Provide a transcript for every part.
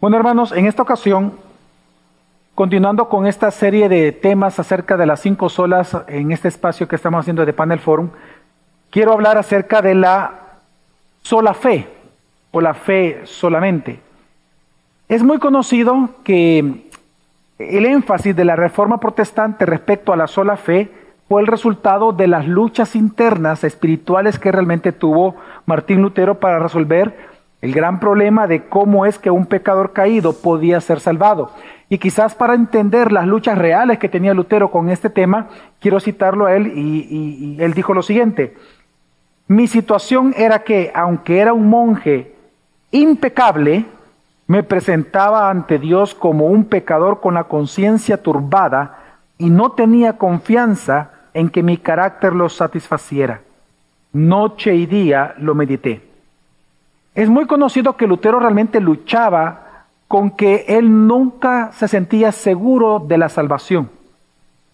Bueno, hermanos, en esta ocasión, continuando con esta serie de temas acerca de las cinco solas en este espacio que estamos haciendo de Panel Forum, quiero hablar acerca de la sola fe o la fe solamente. Es muy conocido que el énfasis de la reforma protestante respecto a la sola fe fue el resultado de las luchas internas espirituales que realmente tuvo Martín Lutero para resolver el gran problema de cómo es que un pecador caído podía ser salvado. Y quizás para entender las luchas reales que tenía Lutero con este tema, quiero citarlo a él y, él dijo lo siguiente, mi situación era que, aunque era un monje impecable, me presentaba ante Dios como un pecador con la conciencia turbada y no tenía confianza en que mi carácter lo satisfaciera. Noche y día lo medité. Es muy conocido que Lutero realmente luchaba con que él nunca se sentía seguro de la salvación.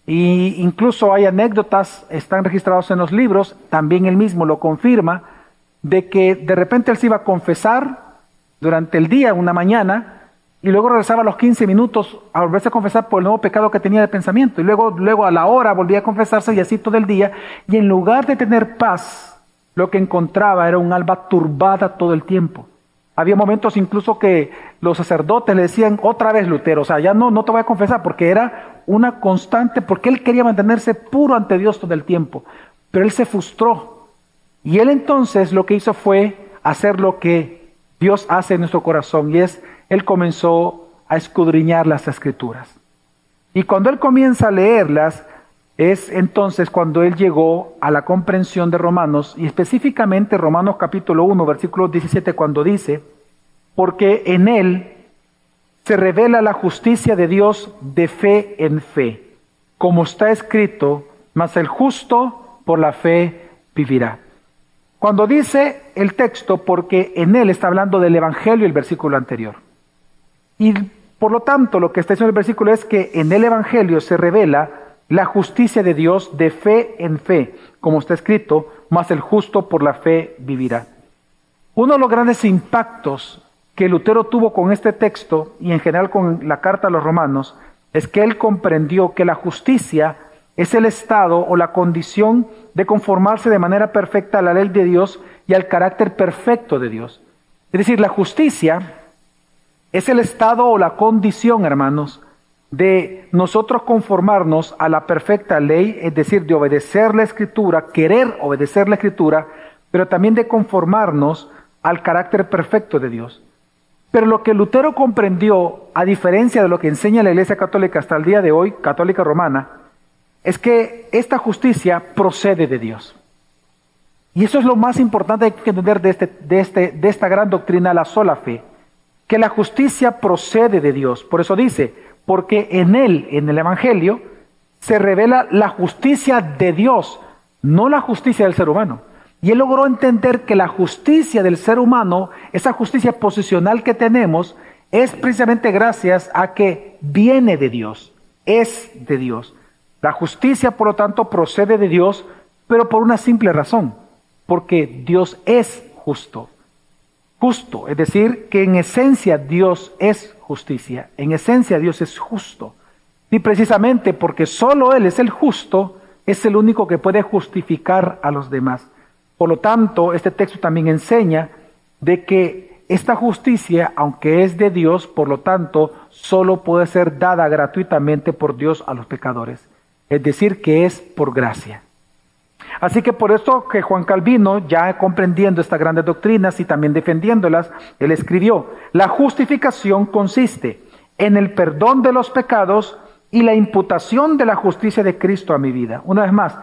Y incluso hay anécdotas, están registrados en los libros, también él mismo lo confirma, de que de repente él se iba a confesar durante el día, una mañana, y luego regresaba a los 15 minutos a volverse a confesar por el nuevo pecado que tenía de pensamiento, y luego, luego a la hora volvía a confesarse y así todo el día, y en lugar de tener paz, lo que encontraba era un alma turbada todo el tiempo. Había momentos incluso que los sacerdotes le decían otra vez Lutero, o sea, ya no, no te voy a confesar porque era una constante, porque él quería mantenerse puro ante Dios todo el tiempo. Pero él se frustró. Y él entonces lo que hizo fue hacer lo que Dios hace en nuestro corazón y es, él comenzó a escudriñar las escrituras. Y cuando él comienza a leerlas, es entonces cuando él llegó a la comprensión de Romanos, y específicamente Romanos capítulo 1, versículo 17, cuando dice, porque en él se revela la justicia de Dios de fe en fe, como está escrito, mas el justo por la fe vivirá. Cuando dice el texto, porque en él está hablando del Evangelio el versículo anterior. Y por lo tanto, lo que está diciendo el versículo es que en el Evangelio se revela la justicia de Dios de fe en fe, como está escrito, más el justo por la fe vivirá. Uno de los grandes impactos que Lutero tuvo con este texto y en general con la carta a los romanos es que él comprendió que la justicia es el estado o la condición de conformarse de manera perfecta a la ley de Dios y al carácter perfecto de Dios. Es decir, la justicia es el estado o la condición, hermanos, de nosotros conformarnos a la perfecta ley, es decir, de obedecer la escritura, querer obedecer la escritura, pero también de conformarnos al carácter perfecto de Dios. Pero lo que Lutero comprendió, a diferencia de lo que enseña la Iglesia Católica hasta el día de hoy, católica romana, es que esta justicia procede de Dios. Y eso es lo más importante que entender de, este, de, este, de esta gran doctrina, la sola fe, que la justicia procede de Dios. Por eso dice, porque en él, en el Evangelio, se revela la justicia de Dios, no la justicia del ser humano. Y él logró entender que la justicia del ser humano, esa justicia posicional que tenemos, es precisamente gracias a que viene de Dios, es de Dios. La justicia, por lo tanto, procede de Dios, pero por una simple razón, porque Dios es justo. Justo, es decir, que en esencia Dios es justicia. En esencia Dios es justo. Y precisamente porque solo Él es el justo, es el único que puede justificar a los demás. Por lo tanto, este texto también enseña de que esta justicia, aunque es de Dios, por lo tanto, solo puede ser dada gratuitamente por Dios a los pecadores. Es decir, que es por gracia. Así que por esto que Juan Calvino, ya comprendiendo estas grandes doctrinas y también defendiéndolas, él escribió, la justificación consiste en el perdón de los pecados y la imputación de la justicia de Cristo a mi vida. Una vez más,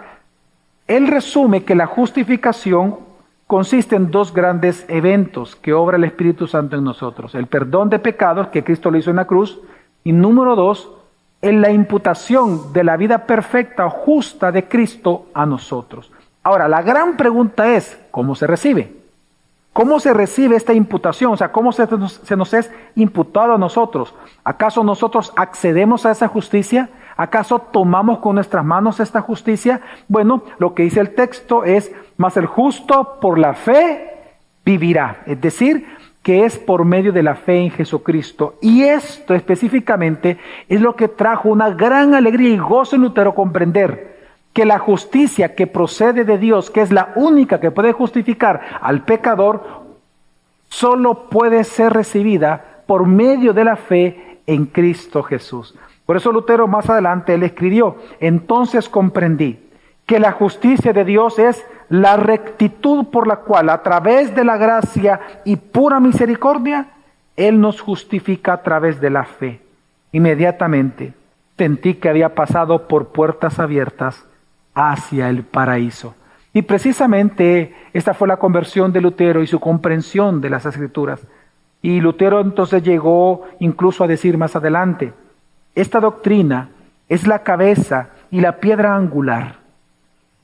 él resume que la justificación consiste en dos grandes eventos que obra el Espíritu Santo en nosotros. El perdón de pecados que Cristo le hizo en la cruz y número dos, en la imputación de la vida perfecta justa de Cristo a nosotros. Ahora, la gran pregunta es, ¿cómo se recibe? ¿Cómo se recibe esta imputación? O sea, ¿cómo se nos, se nos, es imputado a nosotros? ¿Acaso nosotros accedemos a esa justicia? ¿Acaso tomamos con nuestras manos esta justicia? Bueno, lo que dice el texto es, más el justo por la fe vivirá. Es decir, que es por medio de la fe en Jesucristo. Y esto específicamente es lo que trajo una gran alegría y gozo en Lutero comprender que la justicia que procede de Dios, que es la única que puede justificar al pecador, solo puede ser recibida por medio de la fe en Cristo Jesús. Por eso Lutero más adelante él escribió, entonces comprendí que la justicia de Dios es la rectitud por la cual a través de la gracia y pura misericordia, Él nos justifica a través de la fe. Inmediatamente sentí que había pasado por puertas abiertas hacia el paraíso. Y precisamente esta fue la conversión de Lutero y su comprensión de las escrituras. Y Lutero entonces llegó incluso a decir más adelante, esta doctrina es la cabeza y la piedra angular.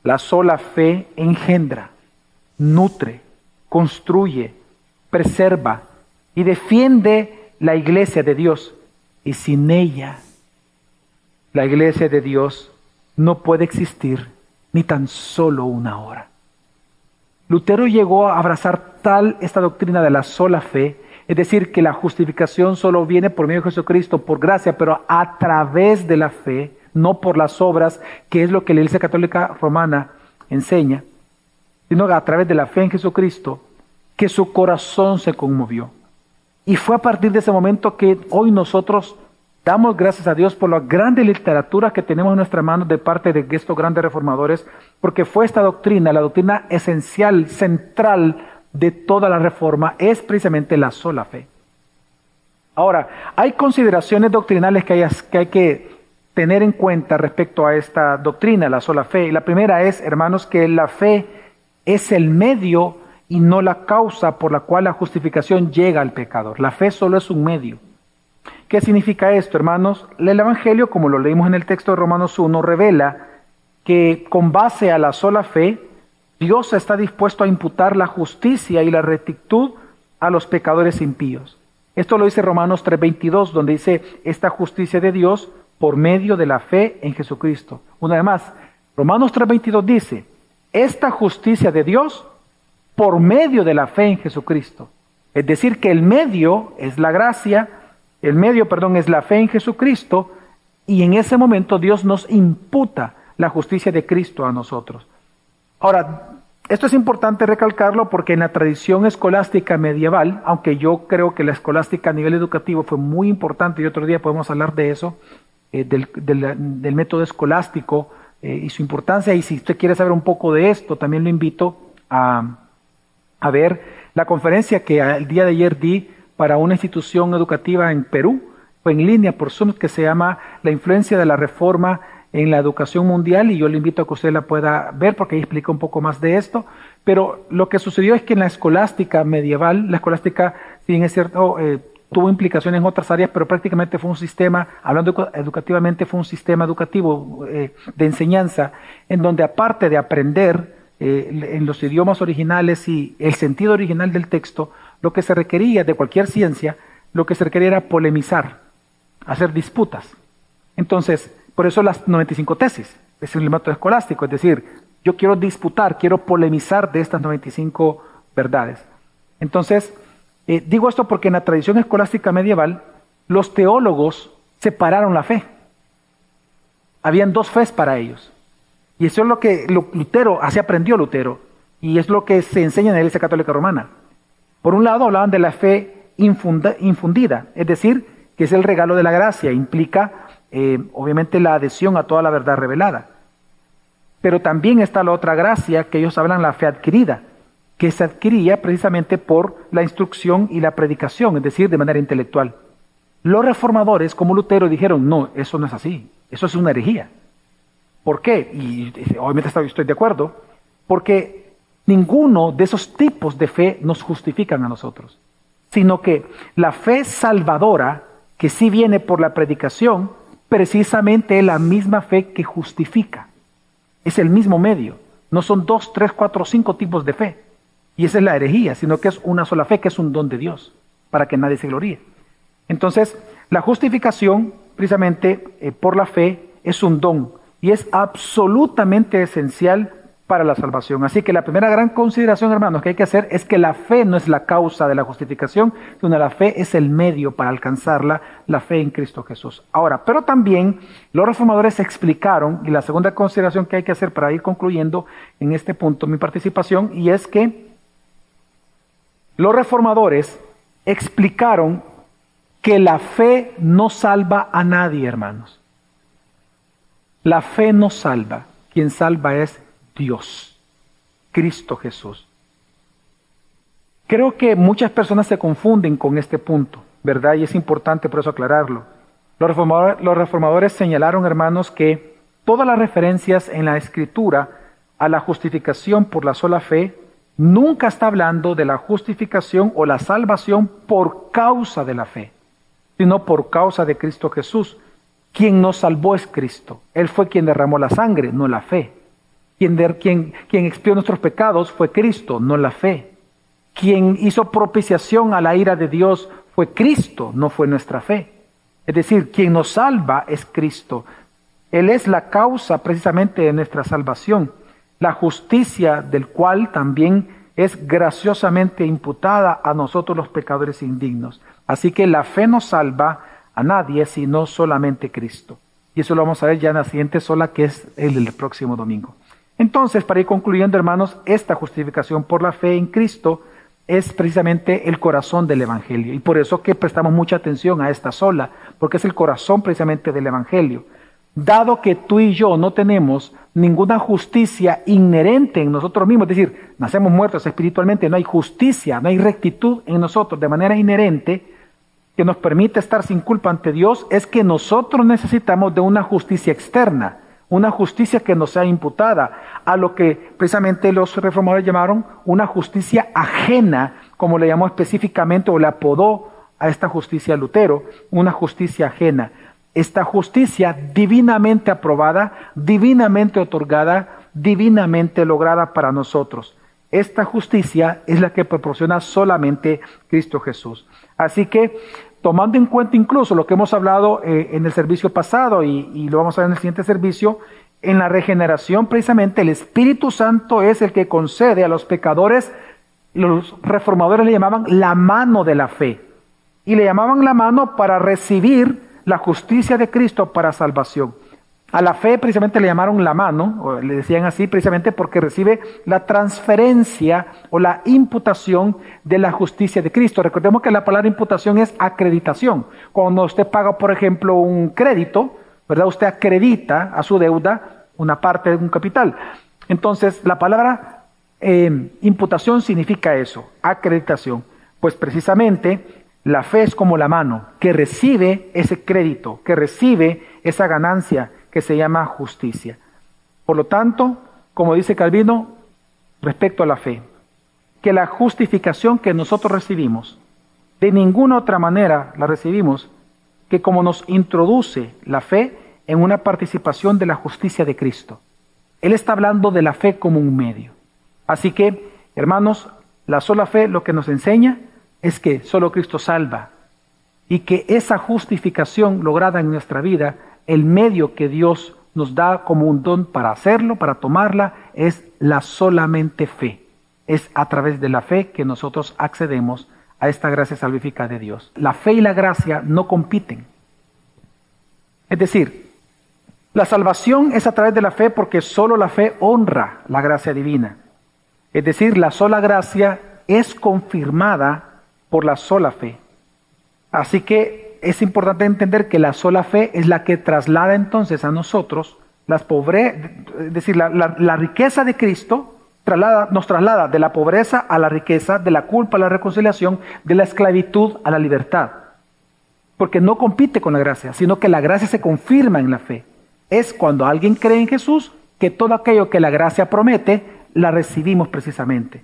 La sola fe engendra, nutre, construye, preserva y defiende la iglesia de Dios. Y sin ella, la iglesia de Dios no puede existir ni tan solo una hora. Lutero llegó a abrazar tal esta doctrina de la sola fe es decir, que la justificación solo viene por medio de Jesucristo, por gracia, pero a través de la fe, no por las obras, que es lo que la Iglesia Católica Romana enseña, sino a través de la fe en Jesucristo, que su corazón se conmovió. Y fue a partir de ese momento que hoy nosotros damos gracias a Dios por la grande literatura que tenemos en nuestra mano de parte de estos grandes reformadores, porque fue esta doctrina, la doctrina esencial, central de toda la reforma es precisamente la sola fe. Ahora, hay consideraciones doctrinales que hay que tener en cuenta respecto a esta doctrina, la sola fe. Y la primera es, hermanos, que la fe es el medio y no la causa por la cual la justificación llega al pecador. La fe solo es un medio. ¿Qué significa esto, hermanos? El Evangelio, como lo leímos en el texto de Romanos 1, revela que con base a la sola fe, Dios está dispuesto a imputar la justicia y la rectitud a los pecadores impíos. Esto lo dice Romanos 3:22, donde dice esta justicia de Dios por medio de la fe en Jesucristo. Una vez más, Romanos 3:22 dice, esta justicia de Dios por medio de la fe en Jesucristo. Es decir, que el medio es la gracia, el medio, perdón, es la fe en Jesucristo, y en ese momento Dios nos imputa la justicia de Cristo a nosotros. Ahora, esto es importante recalcarlo porque en la tradición escolástica medieval, aunque yo creo que la escolástica a nivel educativo fue muy importante y otro día podemos hablar de eso, eh, del, método escolástico eh, y su importancia, y si usted quiere saber un poco de esto, también lo invito a, a ver la conferencia que el día de ayer di para una institución educativa en Perú, en línea por Zoom, que se llama La influencia de la reforma en la educación mundial y yo le invito a que usted la pueda ver porque ahí explica un poco más de esto. Pero lo que sucedió es que en la escolástica medieval, la escolástica, si bien es cierto, eh, tuvo implicaciones en otras áreas, pero prácticamente fue un sistema, hablando educativamente, fue un sistema educativo eh, de enseñanza en donde aparte de aprender eh, en los idiomas originales y el sentido original del texto, lo que se requería de cualquier ciencia, lo que se requería era polemizar, hacer disputas. Entonces, por eso las 95 tesis, es un método escolástico, es decir, yo quiero disputar, quiero polemizar de estas 95 verdades. Entonces, eh, digo esto porque en la tradición escolástica medieval, los teólogos separaron la fe. Habían dos fes para ellos. Y eso es lo que Lutero, así aprendió Lutero, y es lo que se enseña en la Iglesia Católica Romana. Por un lado hablaban de la fe infundida, es decir, que es el regalo de la gracia, implica eh, obviamente la adhesión a toda la verdad revelada. Pero también está la otra gracia que ellos hablan, la fe adquirida, que se adquiría precisamente por la instrucción y la predicación, es decir, de manera intelectual. Los reformadores, como Lutero, dijeron, no, eso no es así, eso es una herejía. ¿Por qué? Y obviamente estoy de acuerdo, porque ninguno de esos tipos de fe nos justifican a nosotros, sino que la fe salvadora, que sí viene por la predicación, precisamente es la misma fe que justifica. Es el mismo medio. No son dos, tres, cuatro, cinco tipos de fe. Y esa es la herejía, sino que es una sola fe, que es un don de Dios, para que nadie se gloríe. Entonces, la justificación, precisamente eh, por la fe, es un don y es absolutamente esencial para la salvación. Así que la primera gran consideración, hermanos, que hay que hacer es que la fe no es la causa de la justificación, sino la fe es el medio para alcanzarla, la fe en Cristo Jesús. Ahora, pero también los reformadores explicaron, y la segunda consideración que hay que hacer para ir concluyendo en este punto mi participación, y es que los reformadores explicaron que la fe no salva a nadie, hermanos. La fe no salva. Quien salva es Dios, Cristo Jesús. Creo que muchas personas se confunden con este punto, ¿verdad? Y es importante por eso aclararlo. Los reformadores, señalaron, hermanos, que todas las referencias en la Escritura a la justificación por la sola fe nunca está hablando de la justificación o la salvación por causa de la fe, sino por causa de Cristo Jesús. Quien nos salvó es Cristo. Él fue quien derramó la sangre, no la fe. Quien, quien, quien expió nuestros pecados fue Cristo, no la fe. Quien hizo propiciación a la ira de Dios fue Cristo, no fue nuestra fe. Es decir, quien nos salva es Cristo. Él es la causa precisamente de nuestra salvación, la justicia del cual también es graciosamente imputada a nosotros los pecadores indignos. Así que la fe no salva a nadie, sino solamente Cristo. Y eso lo vamos a ver ya en la siguiente sola, que es el del próximo domingo. Entonces, para ir concluyendo, hermanos, esta justificación por la fe en Cristo es precisamente el corazón del Evangelio. Y por eso que prestamos mucha atención a esta sola, porque es el corazón precisamente del Evangelio. Dado que tú y yo no tenemos ninguna justicia inherente en nosotros mismos, es decir, nacemos muertos espiritualmente, no hay justicia, no hay rectitud en nosotros de manera inherente que nos permite estar sin culpa ante Dios, es que nosotros necesitamos de una justicia externa una justicia que nos sea imputada, a lo que precisamente los reformadores llamaron una justicia ajena, como le llamó específicamente o le apodó a esta justicia Lutero, una justicia ajena. Esta justicia divinamente aprobada, divinamente otorgada, divinamente lograda para nosotros. Esta justicia es la que proporciona solamente Cristo Jesús. Así que tomando en cuenta incluso lo que hemos hablado eh, en el servicio pasado y, lo vamos a ver en el siguiente servicio, en la regeneración precisamente el Espíritu Santo es el que concede a los pecadores, los reformadores le llamaban la mano de la fe, y le llamaban la mano para recibir la justicia de Cristo para salvación. A la fe precisamente le llamaron la mano, o le decían así precisamente porque recibe la transferencia o la imputación de la justicia de Cristo. Recordemos que la palabra imputación es acreditación. Cuando usted paga, por ejemplo, un crédito, ¿verdad? Usted acredita a su deuda una parte de un capital. Entonces, la palabra eh, imputación significa eso, acreditación. Pues precisamente la fe es como la mano que recibe ese crédito, que recibe esa ganancia que se llama justicia. Por lo tanto, como dice Calvino, respecto a la fe, que la justificación que nosotros recibimos, de ninguna otra manera la recibimos que como nos introduce la fe en una participación de la justicia de Cristo. Él está hablando de la fe como un medio. Así que, hermanos, la sola fe lo que nos enseña es que solo Cristo salva y que esa justificación lograda en nuestra vida el medio que Dios nos da como un don para hacerlo, para tomarla, es la solamente fe. Es a través de la fe que nosotros accedemos a esta gracia salvífica de Dios. La fe y la gracia no compiten. Es decir, la salvación es a través de la fe porque solo la fe honra la gracia divina. Es decir, la sola gracia es confirmada por la sola fe. Así que es importante entender que la sola fe es la que traslada entonces a nosotros las pobre, es decir, la, riqueza de Cristo traslada, nos traslada de la pobreza a la riqueza, de la culpa a la reconciliación, de la esclavitud a la libertad. Porque no compite con la gracia, sino que la gracia se confirma en la fe. Es cuando alguien cree en Jesús que todo aquello que la gracia promete, la recibimos precisamente.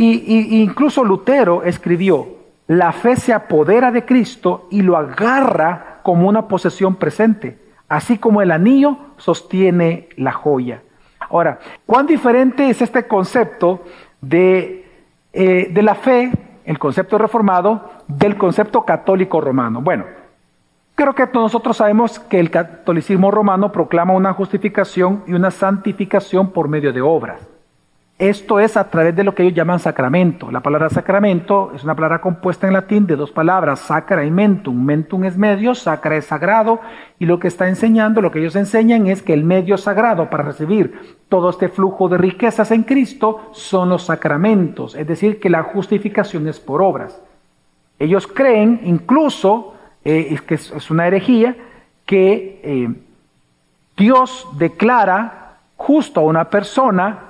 Y, incluso Lutero escribió, la fe se apodera de Cristo y lo agarra como una posesión presente, así como el anillo sostiene la joya. Ahora, ¿cuán diferente es este concepto de, eh, de la fe, el concepto reformado, del concepto católico romano? Bueno, Creo que nosotros sabemos que el catolicismo romano proclama una justificación y una santificación por medio de obras. Esto es a través de lo que ellos llaman sacramento. La palabra sacramento es una palabra compuesta en latín de dos palabras, sacra y mentum. Mentum es medio, sacra es sagrado, y lo que está enseñando, lo que ellos enseñan es que el medio sagrado para recibir todo este flujo de riquezas en Cristo son los sacramentos, es decir, que la justificación es por obras. Ellos creen incluso, eh, que es una herejía, que eh, Dios declara justo a una persona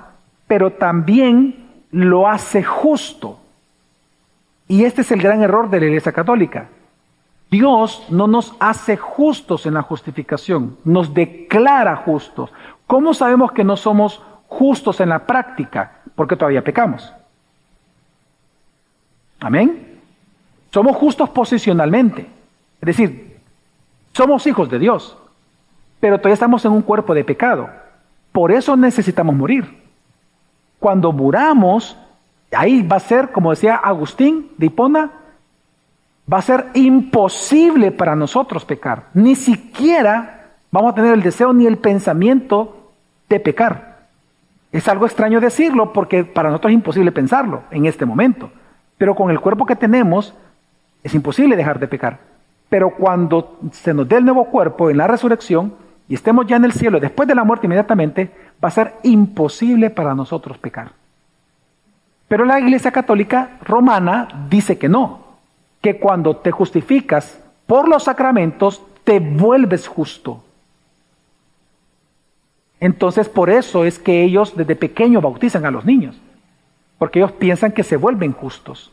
pero también lo hace justo. Y este es el gran error de la Iglesia Católica. Dios no nos hace justos en la justificación, nos declara justos. ¿Cómo sabemos que no somos justos en la práctica? Porque todavía pecamos. Amén. Somos justos posicionalmente. Es decir, somos hijos de Dios, pero todavía estamos en un cuerpo de pecado. Por eso necesitamos morir. Cuando muramos, ahí va a ser, como decía Agustín de Hipona, va a ser imposible para nosotros pecar. Ni siquiera vamos a tener el deseo ni el pensamiento de pecar. Es algo extraño decirlo porque para nosotros es imposible pensarlo en este momento. Pero con el cuerpo que tenemos es imposible dejar de pecar. Pero cuando se nos dé el nuevo cuerpo en la resurrección y estemos ya en el cielo después de la muerte inmediatamente, va a ser imposible para nosotros pecar. Pero la Iglesia Católica Romana dice que no, que cuando te justificas por los sacramentos, te vuelves justo. Entonces por eso es que ellos desde pequeños bautizan a los niños, porque ellos piensan que se vuelven justos,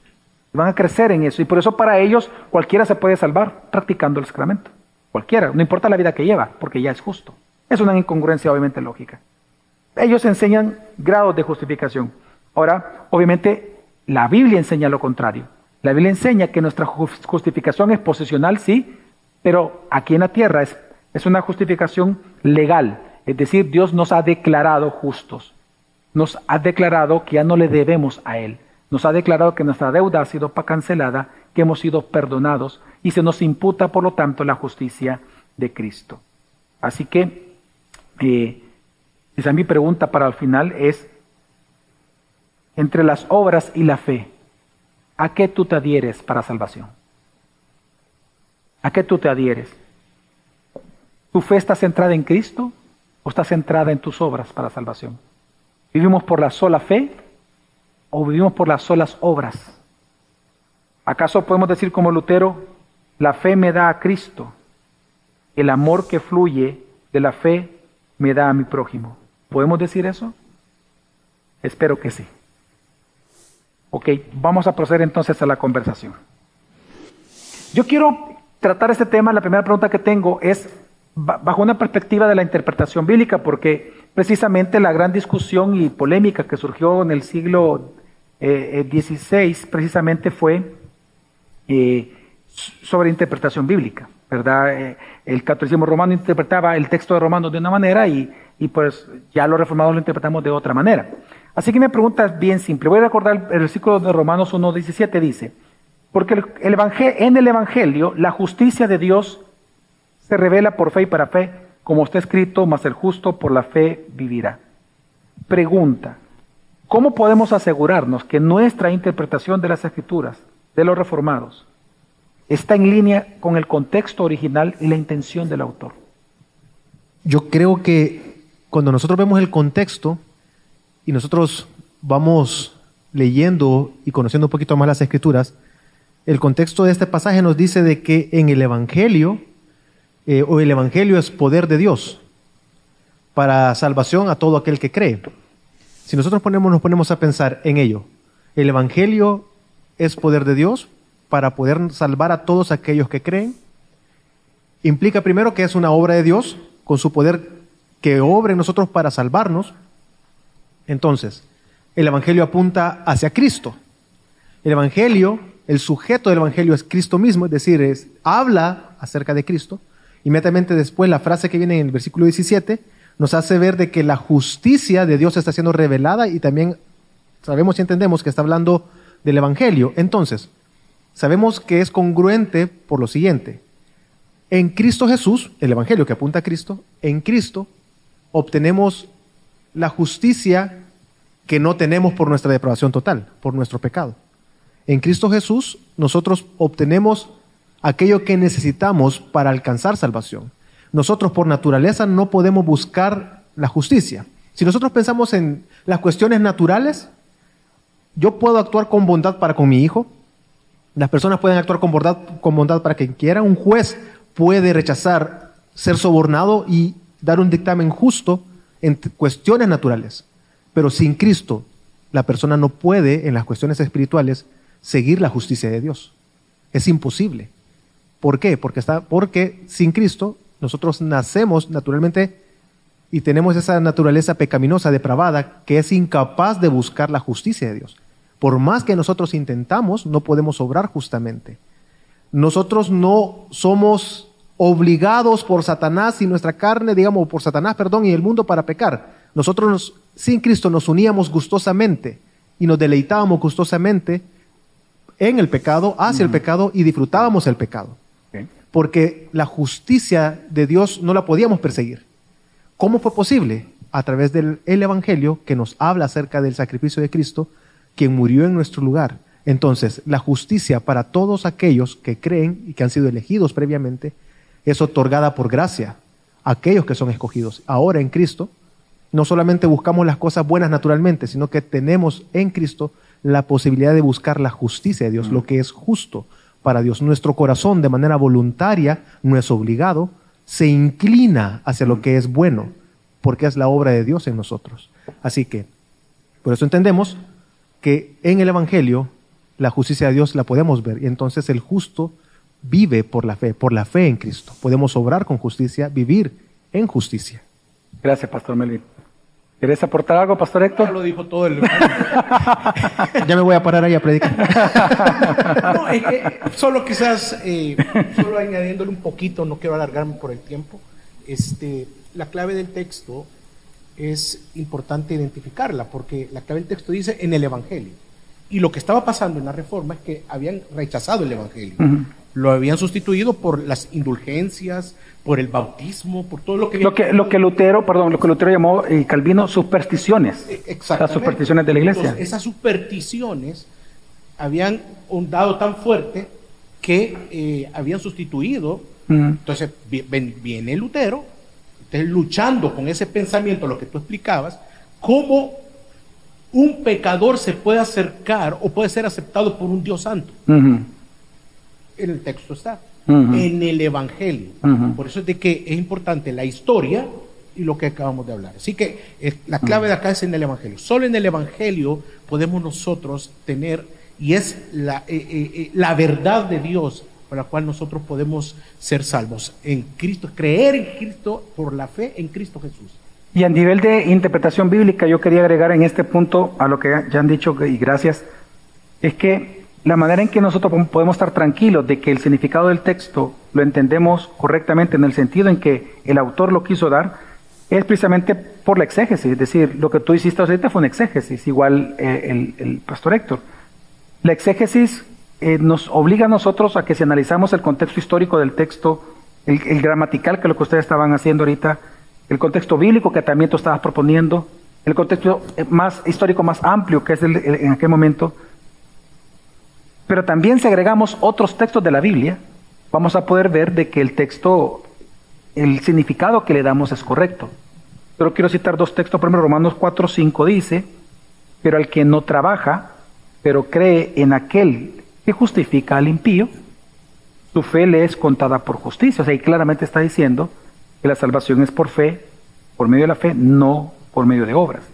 van a crecer en eso, y por eso para ellos cualquiera se puede salvar practicando el sacramento, cualquiera, no importa la vida que lleva, porque ya es justo. Es una incongruencia obviamente lógica. Ellos enseñan grados de justificación. Ahora, obviamente, la Biblia enseña lo contrario. La Biblia enseña que nuestra justificación es posicional, sí, pero aquí en la tierra es, es una justificación legal. Es decir, Dios nos ha declarado justos. Nos ha declarado que ya no le debemos a Él. Nos ha declarado que nuestra deuda ha sido cancelada, que hemos sido perdonados y se nos imputa, por lo tanto, la justicia de Cristo. Así que eh, esa mi pregunta para el final es, entre las obras y la fe, ¿a qué tú te adhieres para salvación? ¿A qué tú te adhieres? ¿Tu fe está centrada en Cristo o está centrada en tus obras para salvación? ¿Vivimos por la sola fe o vivimos por las solas obras? ¿Acaso podemos decir como Lutero, la fe me da a Cristo, el amor que fluye de la fe me da a mi prójimo? ¿Podemos decir eso? Espero que sí. Ok, vamos a proceder entonces a la conversación. Yo quiero tratar este tema, la primera pregunta que tengo es bajo una perspectiva de la interpretación bíblica, porque precisamente la gran discusión y polémica que surgió en el siglo XVI eh, precisamente fue eh, sobre interpretación bíblica, ¿verdad? Eh, el catolicismo romano interpretaba el texto de Romanos de una manera y y pues ya los reformados lo interpretamos de otra manera. Así que mi pregunta es bien simple. Voy a recordar el versículo de Romanos 1.17 dice, porque el en el Evangelio la justicia de Dios se revela por fe y para fe, como está escrito, mas el justo por la fe vivirá. Pregunta, ¿cómo podemos asegurarnos que nuestra interpretación de las escrituras de los reformados está en línea con el contexto original y la intención del autor? Yo creo que cuando nosotros vemos el contexto y nosotros vamos leyendo y conociendo un poquito más las escrituras, el contexto de este pasaje nos dice de que en el Evangelio, eh, o el Evangelio es poder de Dios para salvación a todo aquel que cree. Si nosotros ponemos, nos ponemos a pensar en ello, el Evangelio es poder de Dios para poder salvar a todos aquellos que creen, implica primero que es una obra de Dios con su poder que obre en nosotros para salvarnos, entonces el Evangelio apunta hacia Cristo. El Evangelio, el sujeto del Evangelio es Cristo mismo, es decir, habla acerca de Cristo. Inmediatamente después la frase que viene en el versículo 17 nos hace ver de que la justicia de Dios está siendo revelada y también sabemos y entendemos que está hablando del Evangelio. Entonces, sabemos que es congruente por lo siguiente. En Cristo Jesús, el Evangelio que apunta a Cristo, en Cristo obtenemos la justicia que no tenemos por nuestra depravación total, por nuestro pecado. En Cristo Jesús nosotros obtenemos aquello que necesitamos para alcanzar salvación. Nosotros por naturaleza no podemos buscar la justicia. Si nosotros pensamos en las cuestiones naturales, yo puedo actuar con bondad para con mi hijo, las personas pueden actuar con bondad, para quien quiera, un juez puede rechazar ser sobornado y dar un dictamen justo en cuestiones naturales. Pero sin Cristo, la persona no puede, en las cuestiones espirituales, seguir la justicia de Dios. Es imposible. ¿Por qué? Porque, está, porque sin Cristo nosotros nacemos naturalmente y tenemos esa naturaleza pecaminosa, depravada, que es incapaz de buscar la justicia de Dios. Por más que nosotros intentamos, no podemos obrar justamente. Nosotros no somos obligados por Satanás y nuestra carne, digamos, por Satanás, perdón, y el mundo para pecar. Nosotros sin Cristo nos uníamos gustosamente y nos deleitábamos gustosamente en el pecado, hacia el pecado y disfrutábamos el pecado. Porque la justicia de Dios no la podíamos perseguir. ¿Cómo fue posible? A través del Evangelio que nos habla acerca del sacrificio de Cristo, quien murió en nuestro lugar. Entonces, la justicia para todos aquellos que creen y que han sido elegidos previamente es otorgada por gracia a aquellos que son escogidos. Ahora en Cristo, no solamente buscamos las cosas buenas naturalmente, sino que tenemos en Cristo la posibilidad de buscar la justicia de Dios, lo que es justo para Dios. Nuestro corazón de manera voluntaria, no es obligado, se inclina hacia lo que es bueno, porque es la obra de Dios en nosotros. Así que, por eso entendemos que en el Evangelio la justicia de Dios la podemos ver y entonces el justo vive por la fe, por la fe en Cristo. Podemos obrar con justicia, vivir en justicia. Gracias, Pastor Melvin. ¿Quieres aportar algo, Pastor Héctor? Ya lo dijo todo el... ya me voy a parar ahí a predicar. no, solo quizás, eh, solo añadiéndole un poquito, no quiero alargarme por el tiempo, este, la clave del texto es importante identificarla, porque la clave del texto dice en el Evangelio. Y lo que estaba pasando en la reforma es que habían rechazado el Evangelio. Lo habían sustituido por las indulgencias, por el bautismo, por todo lo que... Lo que, lo que Lutero, perdón, lo que Lutero llamó eh, Calvino supersticiones. E, exacto. Las supersticiones de la iglesia. esas supersticiones habían dado tan fuerte que eh, habían sustituido. Entonces viene Lutero luchando con ese pensamiento, lo que tú explicabas, cómo un pecador se puede acercar o puede ser aceptado por un Dios santo. En el texto está, en el Evangelio. Por eso es de que es importante la historia y lo que acabamos de hablar. Así que eh, la clave de acá es en el Evangelio. Solo en el Evangelio podemos nosotros tener, y es la, eh, eh, la verdad de Dios por la cual nosotros podemos ser salvos en Cristo, creer en Cristo por la fe en Cristo Jesús. Y a nivel de interpretación bíblica, yo quería agregar en este punto a lo que ya han dicho y gracias, es que la manera en que nosotros podemos estar tranquilos de que el significado del texto lo entendemos correctamente en el sentido en que el autor lo quiso dar, es precisamente por la exégesis, es decir, lo que tú hiciste ahorita fue una exégesis, igual eh, el, el pastor Héctor. La exégesis eh, nos obliga a nosotros a que si analizamos el contexto histórico del texto, el, gramatical, que es lo que ustedes estaban haciendo ahorita, el contexto bíblico que también tú estabas proponiendo, el contexto eh, más histórico más amplio que es el, en aquel momento, pero también si agregamos otros textos de la Biblia, vamos a poder ver de que el texto, el significado que le damos es correcto. Pero quiero citar dos textos, primero Romanos 4, 5 dice, pero al que no trabaja, pero cree en aquel que justifica al impío, su fe le es contada por justicia. O sea, claramente está diciendo que la salvación es por fe, por medio de la fe, no por medio de obras.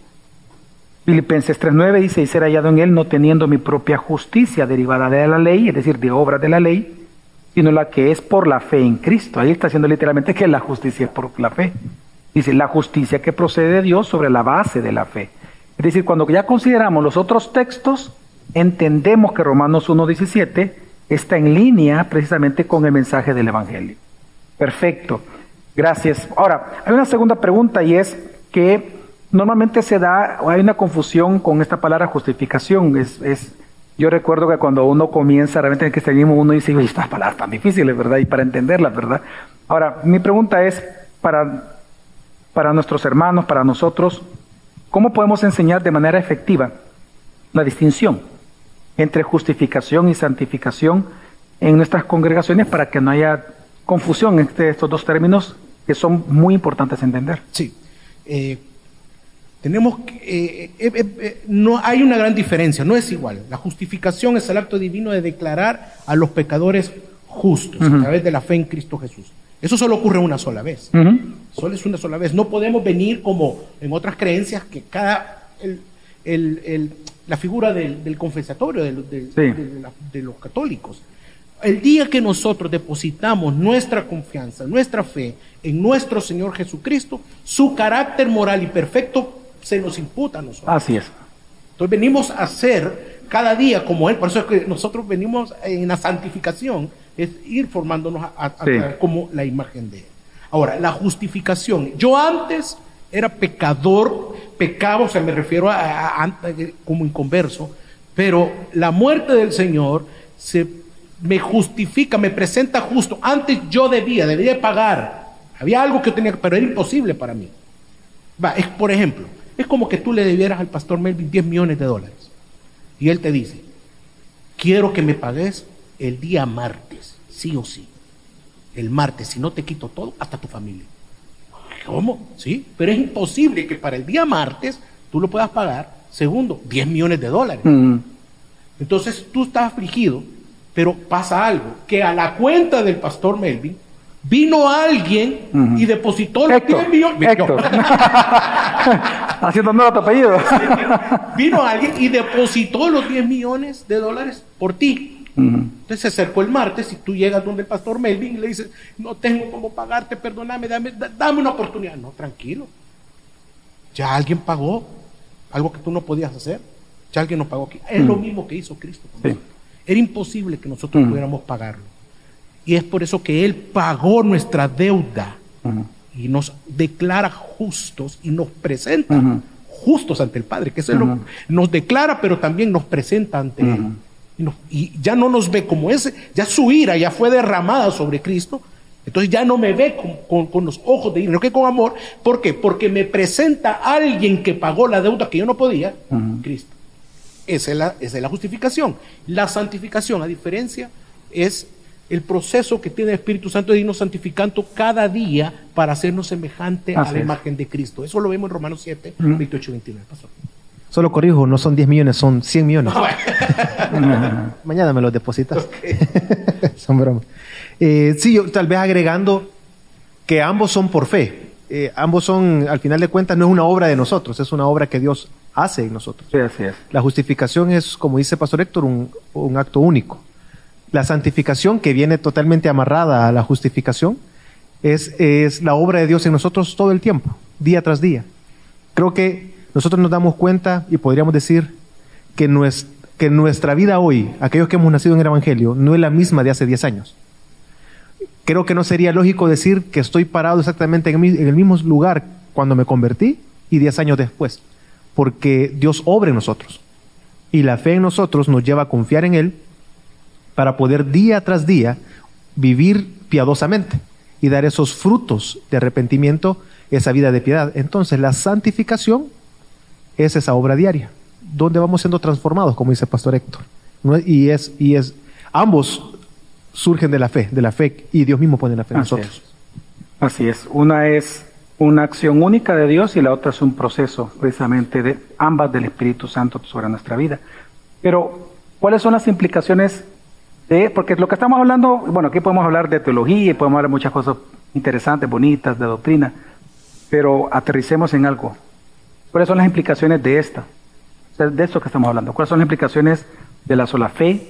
Filipenses 3.9 dice, y ser hallado en él no teniendo mi propia justicia derivada de la ley, es decir, de obras de la ley, sino la que es por la fe en Cristo. Ahí está diciendo literalmente que la justicia es por la fe. Dice, la justicia que procede de Dios sobre la base de la fe. Es decir, cuando ya consideramos los otros textos, entendemos que Romanos 1.17 está en línea precisamente con el mensaje del Evangelio. Perfecto, gracias. Ahora, hay una segunda pregunta y es que normalmente se da, hay una confusión con esta palabra justificación, es, es Yo recuerdo que cuando uno comienza realmente en el cristianismo, uno dice, oye, estas palabras tan difíciles, ¿verdad? Y para entenderlas, ¿verdad? Ahora, mi pregunta es para, para nuestros hermanos, para nosotros, ¿cómo podemos enseñar de manera efectiva la distinción entre justificación y santificación en nuestras congregaciones para que no haya confusión entre estos dos términos que son muy importantes entender? Sí. Eh, tenemos que, eh, eh, no hay una gran diferencia, no es igual. La justificación es el acto divino de declarar a los pecadores justos a través de la fe en Cristo Jesús. Eso solo ocurre una sola vez. Solo es una sola vez. No podemos venir como en otras creencias que cada la figura del, confesatorio de los católicos. El día que nosotros depositamos nuestra confianza, nuestra fe en nuestro Señor Jesucristo, su carácter moral y perfecto se nos imputa a nosotros. Así es. Entonces venimos a ser cada día como Él. Por eso es que nosotros venimos en la santificación, es ir formándonos a, como la imagen de Él. Ahora, la justificación. Yo antes era pecador, pecado, o sea, me refiero a, como inconverso, pero la muerte del Señor se me justifica, me presenta justo. Antes yo debía, debía pagar. Había algo que tenía, pero era imposible para mí. Va, es por ejemplo, es como que tú le debieras al pastor Melvin 10 millones de dólares. Y él te dice, quiero que me pagues el día martes, sí o sí. El martes, si no te quito todo, hasta tu familia. ¿Cómo? Sí, pero es imposible que para el día martes tú lo puedas pagar, segundo, 10 millones de dólares. Mm. Entonces tú estás afligido, pero pasa algo, que a la cuenta del pastor Melvin Vino alguien y depositó los 10 millones. Héctor. Haciendo tu apellido. Vino alguien y depositó los 10 millones de dólares por ti. Entonces se acercó el martes y tú llegas donde el pastor Melvin y le dices, no tengo cómo pagarte, perdóname, dame, dame una oportunidad. No, tranquilo. Ya alguien pagó algo que tú no podías hacer. Ya alguien nos pagó aquí. Es lo mismo que hizo Cristo. Era imposible que nosotros pudiéramos pagarlo. Y es por eso que Él pagó nuestra deuda y nos declara justos y nos presenta justos ante el Padre, que eso lo, nos declara, pero también nos presenta ante Él. Y, ya no nos ve como ese, ya su ira ya fue derramada sobre Cristo, entonces ya no me ve con, los ojos de ira, sino que con amor. ¿Por qué? Porque me presenta a alguien que pagó la deuda que yo no podía, Cristo. Esa es, la, esa es la justificación. La santificación, a diferencia, es el proceso que tiene el Espíritu Santo de irnos santificando cada día para hacernos semejante a la imagen de Cristo. Eso lo vemos en Romanos 7, 28 29. Solo corrijo, no son 10 millones, son 100 millones. Mañana me los depositas. son bromas. Eh, sí, yo tal vez agregando que ambos son por fe. Eh, ambos son, al final de cuentas, no es una obra de nosotros, es una obra que Dios hace en nosotros. Sí, así es. La justificación es, como dice Pastor Héctor, un acto único. La santificación, que viene totalmente amarrada a la justificación, es, es la obra de Dios en nosotros todo el tiempo, día tras día. Creo que nosotros nos damos cuenta y podríamos decir que, nuestra vida hoy, aquellos que hemos nacido en el Evangelio, no es la misma de hace 10 años. Creo que no sería lógico decir que estoy parado exactamente en el mismo lugar cuando me convertí y 10 años después, porque Dios obra en nosotros. Y la fe en nosotros nos lleva a confiar en Él para poder día tras día vivir piadosamente y dar esos frutos de arrepentimiento, esa vida de piedad. Entonces la santificación es esa obra diaria, donde vamos siendo transformados, como dice el pastor Héctor. Y es, y es, ambos surgen de la fe, de la fe, y Dios mismo pone la fe en nosotros. Así es. Una es una acción única de Dios y la otra es un proceso precisamente de ambas del Espíritu Santo sobre nuestra vida. Pero, ¿cuáles son las implicaciones porque lo que estamos hablando, bueno, aquí podemos hablar de teología y podemos hablar de muchas cosas interesantes, bonitas, de doctrina, pero aterricemos en algo. ¿Cuáles son las implicaciones de esta? De esto que estamos hablando. ¿Cuáles son las implicaciones de la sola fe,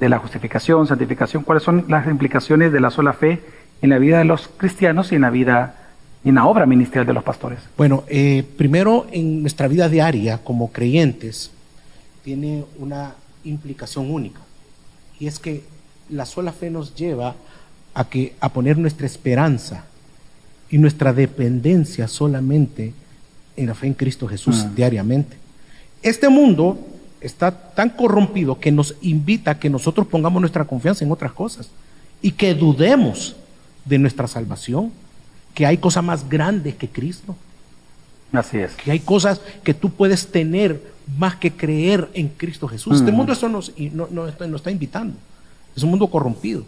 de la justificación, santificación? ¿Cuáles son las implicaciones de la sola fe en la vida de los cristianos y en la vida y en la obra ministerial de los pastores? Bueno, eh, primero en nuestra vida diaria como creyentes tiene una implicación única y es que la sola fe nos lleva a, que, a poner nuestra esperanza y nuestra dependencia solamente en la fe en Cristo Jesús ah. diariamente. Este mundo está tan corrompido que nos invita a que nosotros pongamos nuestra confianza en otras cosas y que dudemos de nuestra salvación, que hay cosas más grandes que Cristo. Así es. Que hay cosas que tú puedes tener más que creer en Cristo Jesús. Este mundo eso nos, no, no, está, está invitando. Es un mundo corrompido.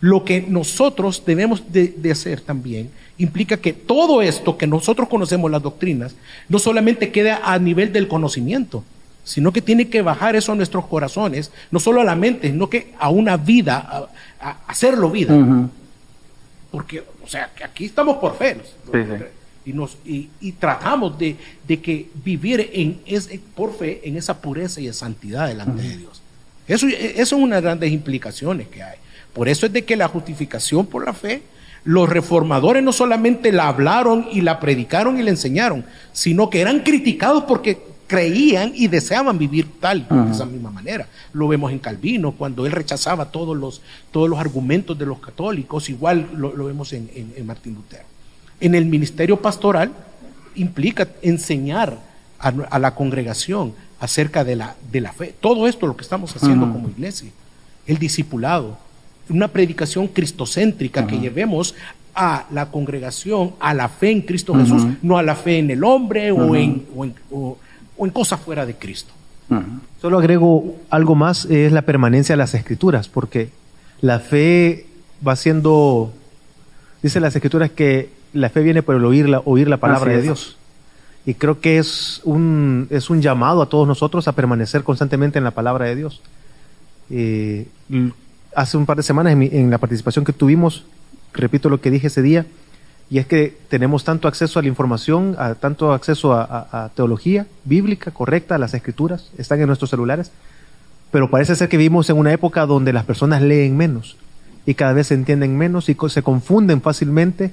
Lo que nosotros debemos de, de, hacer también implica que todo esto que nosotros conocemos, las doctrinas, no solamente queda a nivel del conocimiento, sino que tiene que bajar eso a nuestros corazones, no solo a la mente, sino que a una vida, a, a hacerlo vida. Porque, o sea, aquí estamos por fe. Sí, sí. Y, nos, y, y tratamos de, de, que vivir en, es, por fe en esa pureza y santidad delante de Dios. Eso, eso es una de las grandes implicaciones que hay. Por eso es de que la justificación por la fe, los reformadores no solamente la hablaron y la predicaron y la enseñaron, sino que eran criticados porque creían y deseaban vivir tal, de esa misma manera. Lo vemos en Calvino, cuando él rechazaba todos los, todos los argumentos de los católicos, igual lo, lo vemos en, en, en, Martín Lutero. En el ministerio pastoral implica enseñar a, a, la congregación acerca de la, de la fe. Todo esto lo que estamos haciendo como iglesia. El discipulado, una predicación cristocéntrica uh -huh. que llevemos a la congregación a la fe en Cristo uh -huh. Jesús, no a la fe en el hombre o en, o en o, o en cosas fuera de Cristo. Solo agrego algo más, es la permanencia de las escrituras, porque la fe va siendo, dice las escrituras que la fe viene por el oír la, oír la palabra de Dios. Y creo que es un, es un llamado a todos nosotros a permanecer constantemente en la palabra de Dios. Eh, hace un par de semanas en, la participación que tuvimos, repito lo que dije ese día, y es que tenemos tanto acceso a la información, a, tanto acceso a, a, a, teología bíblica correcta, a las escrituras, están en nuestros celulares, pero parece ser que vivimos en una época donde las personas leen menos y cada vez se entienden menos y se confunden fácilmente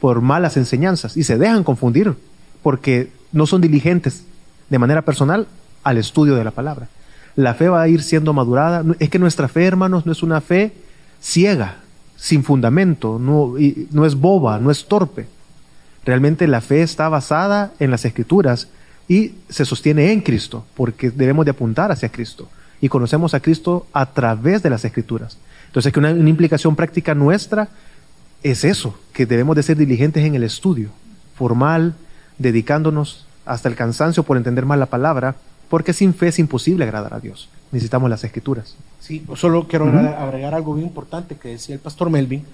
por malas enseñanzas y se dejan confundir porque no son diligentes de manera personal al estudio de la palabra. La fe va a ir siendo madurada. Es que nuestra fe, hermanos, no es una fe ciega, sin fundamento, no, es boba, no es torpe. Realmente la fe está basada en las escrituras y se sostiene en Cristo, porque debemos de apuntar hacia Cristo. Y conocemos a Cristo a través de las escrituras. Entonces, que una, una implicación práctica nuestra es eso, que debemos de ser diligentes en el estudio formal, dedicándonos hasta el cansancio por entender más la palabra, porque sin fe es imposible agradar a Dios. Necesitamos las escrituras. Sí, solo quiero uh -huh. agregar algo bien importante que decía el pastor Melvin,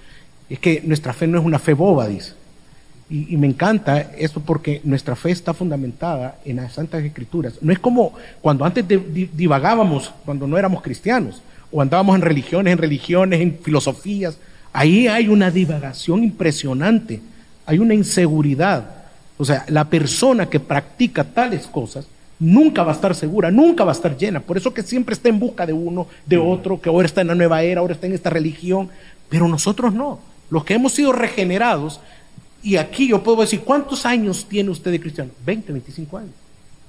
es que nuestra fe no es una fe boba, dice. Y, y, me encanta esto porque nuestra fe está fundamentada en las Santas Escrituras. No es como cuando antes de, divagábamos, cuando no éramos cristianos, o andábamos en religiones, en religiones, en filosofías. Ahí hay una divagación impresionante, hay una inseguridad. O sea, la persona que practica tales cosas nunca va a estar segura, nunca va a estar llena. Por eso que siempre está en busca de uno, de otro, que ahora está en la nueva era, ahora está en esta religión. Pero nosotros no. Los que hemos sido regenerados, y aquí yo puedo decir, ¿cuántos años tiene usted de cristiano? 20, 25 años.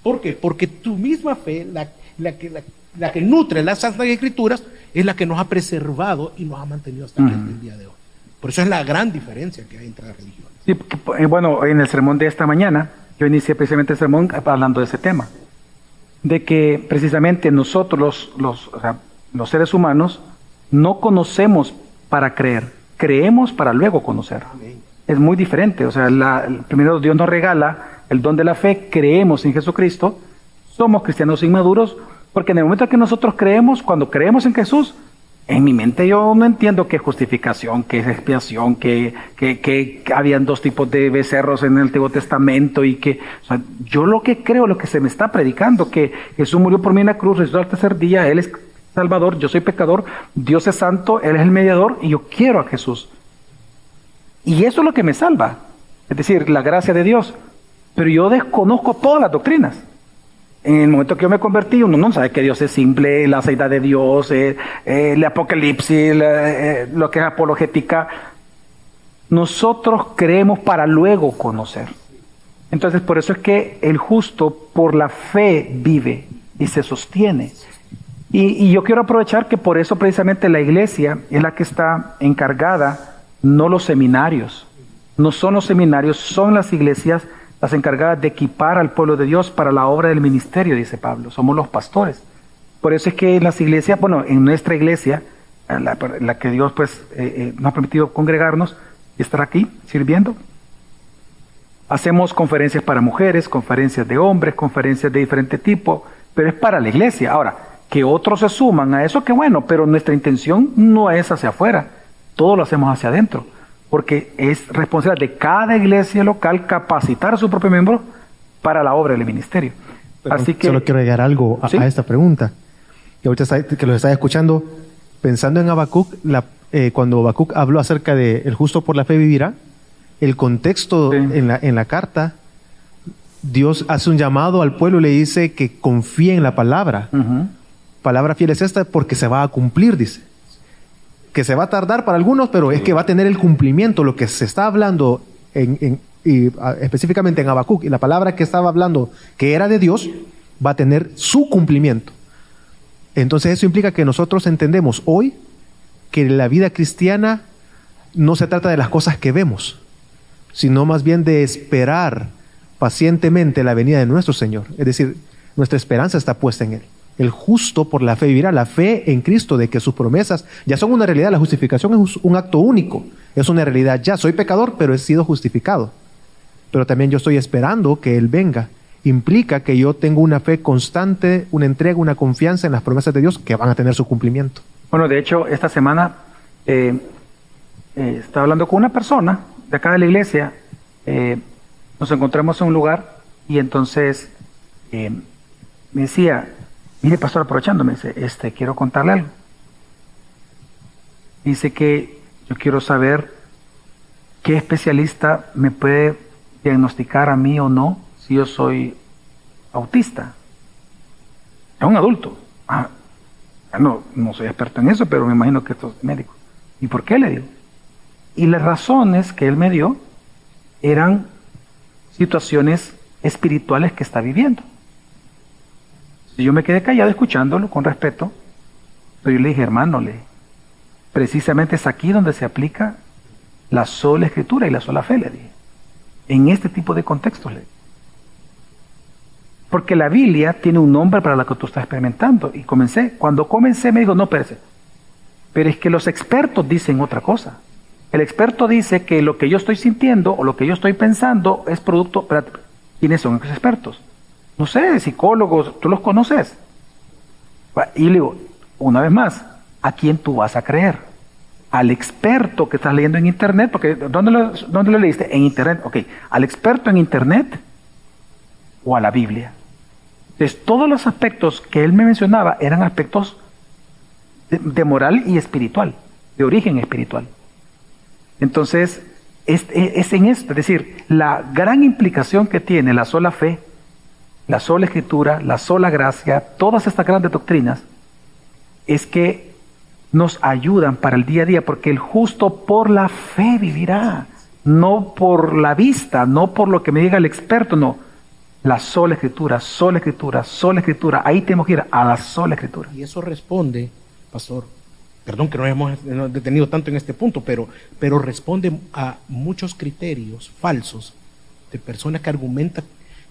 ¿Por qué? Porque tu misma fe, la, la, que, la, la que nutre las Santas Escrituras, es la que nos ha preservado y nos ha mantenido hasta uh -huh. el día de hoy. Por eso es la gran diferencia que hay entre las religiones. Sí, bueno, en el sermón de esta mañana, yo inicié precisamente el sermón hablando de ese tema, de que precisamente nosotros los, los, o sea, los seres humanos no conocemos para creer, creemos para luego conocer. Es muy diferente, o sea, la, primero Dios nos regala el don de la fe, creemos en Jesucristo, somos cristianos inmaduros, porque en el momento que nosotros creemos, cuando creemos en Jesús, en mi mente yo no entiendo qué justificación, qué es expiación, que, que, habían dos tipos de becerros en el Antiguo Testamento y que, o sea, yo lo que creo, lo que se me está predicando, que Jesús murió por mí en la cruz, resucitó al tercer día, Él es Salvador, yo soy pecador, Dios es santo, Él es el mediador y yo quiero a Jesús. Y eso es lo que me salva, es decir, la gracia de Dios. Pero yo desconozco todas las doctrinas. En el momento que yo me convertí, uno no sabe que Dios es simple, la seida de Dios, eh, eh, el apocalipsis, eh, lo que es apologética. Nosotros creemos para luego conocer. Entonces, por eso es que el justo por la fe vive y se sostiene. Y, y yo quiero aprovechar que por eso precisamente la iglesia es la que está encargada no los seminarios. No son los seminarios, son las iglesias las encargadas de equipar al pueblo de Dios para la obra del ministerio, dice Pablo. Somos los pastores. Por eso es que en las iglesias, bueno, en nuestra iglesia, la, que Dios pues eh, eh, nos ha permitido congregarnos y estar aquí sirviendo, hacemos conferencias para mujeres, conferencias de hombres, conferencias de diferente tipo, pero es para la iglesia. Ahora, que otros se suman a eso, qué bueno, pero nuestra intención no es hacia afuera, todo lo hacemos hacia adentro, porque es responsabilidad de cada iglesia local capacitar a su propio miembro para la obra del ministerio. Así que, solo quiero agregar algo a esta pregunta que ahorita que los está escuchando, pensando en Habacuc, la, eh, cuando Habacuc habló acerca de el justo por la fe vivirá, el contexto en, la, en la carta, Dios hace un llamado al pueblo y le dice que confíe en la palabra. Palabra fiel es esta porque se va a cumplir, dice. Que se va a tardar para algunos, pero es que va a tener el cumplimiento. Lo que se está hablando y, específicamente en Habacuc y la palabra que estaba hablando que era de Dios, va a tener su cumplimiento. Entonces eso implica que nosotros entendemos hoy que la vida cristiana no se trata de las cosas que vemos, sino más bien de esperar pacientemente la venida de nuestro Señor. Es decir, nuestra esperanza está puesta en Él. El justo por la fe vivirá, la fe en Cristo de que sus promesas ya son una realidad. La justificación es un acto único, es una realidad ya. Soy pecador, pero he sido justificado. Pero también yo estoy esperando que Él venga implica que yo tengo una fe constante, una entrega, una confianza en las promesas de Dios que van a tener su cumplimiento. Bueno, de hecho, esta semana eh, eh, estaba hablando con una persona de acá de la iglesia, eh, nos encontramos en un lugar y entonces me decía, mire pastor, aprovechando, me dice, este, quiero contarle algo. Dice que yo quiero saber qué especialista me puede diagnosticar a mí o no si yo soy autista. Es un adulto. Ah, no, no soy experto en eso, pero me imagino que esto es médico. ¿Y por qué le digo? Y las razones que él me dio eran situaciones espirituales que está viviendo. Yo me quedé callado escuchándolo con respeto, pero yo le dije, hermano, le, precisamente es aquí donde se aplica la sola escritura y la sola fe, le dije. En este tipo de contextos, le. Porque la Biblia tiene un nombre para lo que tú estás experimentando. Y comencé, cuando comencé me digo, no, espérese. Pero es que los expertos dicen otra cosa. El experto dice que lo que yo estoy sintiendo o lo que yo estoy pensando es producto... ¿Quiénes son esos expertos? No sé, psicólogos, ¿tú los conoces? Y le digo, una vez más, ¿a quién tú vas a creer? Al experto que estás leyendo en Internet, porque ¿dónde lo, leíste? En Internet, ok. ¿Al experto en Internet o a la Biblia? Entonces, todos los aspectos que él me mencionaba eran aspectos de, moral y espiritual, de origen espiritual. Entonces, es, es, en esto, es decir, la gran implicación que tiene la sola fe, la sola escritura, la sola gracia, todas estas grandes doctrinas, es que nos ayudan para el día a día, porque el justo por la fe vivirá, no por la vista, no por lo que me diga el experto, no, la sola escritura, sola escritura, sola escritura. Ahí tenemos que ir a la sola escritura. Y eso responde, pastor, perdón que no hemos detenido tanto en este punto, pero, pero responde a muchos criterios falsos de personas que argumentan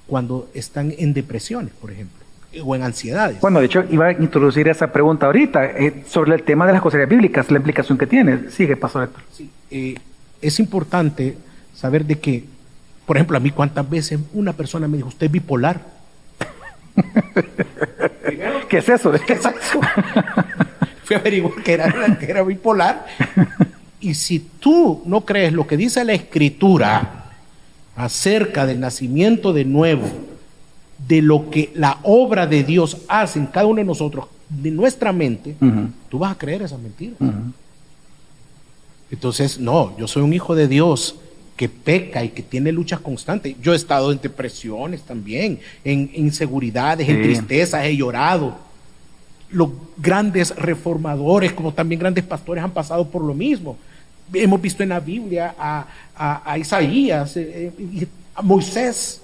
cuando están en depresiones, por ejemplo, o en ansiedades. Bueno, de hecho, iba a introducir esa pregunta ahorita eh, sobre el tema de las cosas bíblicas, la implicación que tiene. Sigue, pastor Héctor. Sí, eh, es importante saber de que por ejemplo, a mí cuántas veces una persona me dijo, usted es bipolar. ¿Qué es eso? ¿Qué es eso? Fui a averiguar que era, que era bipolar. Y si tú no crees lo que dice la escritura acerca del nacimiento de nuevo, de lo que la obra de Dios hace en cada uno de nosotros, de nuestra mente, tú vas a creer esa mentira. Entonces, no, yo soy un hijo de Dios que peca y que tiene luchas constantes. Yo he estado en depresiones también, en inseguridades, en tristezas, he llorado. Los grandes reformadores, como también grandes pastores, han pasado por lo mismo. Hemos visto en la Biblia a, Isaías, eh, eh, a Moisés,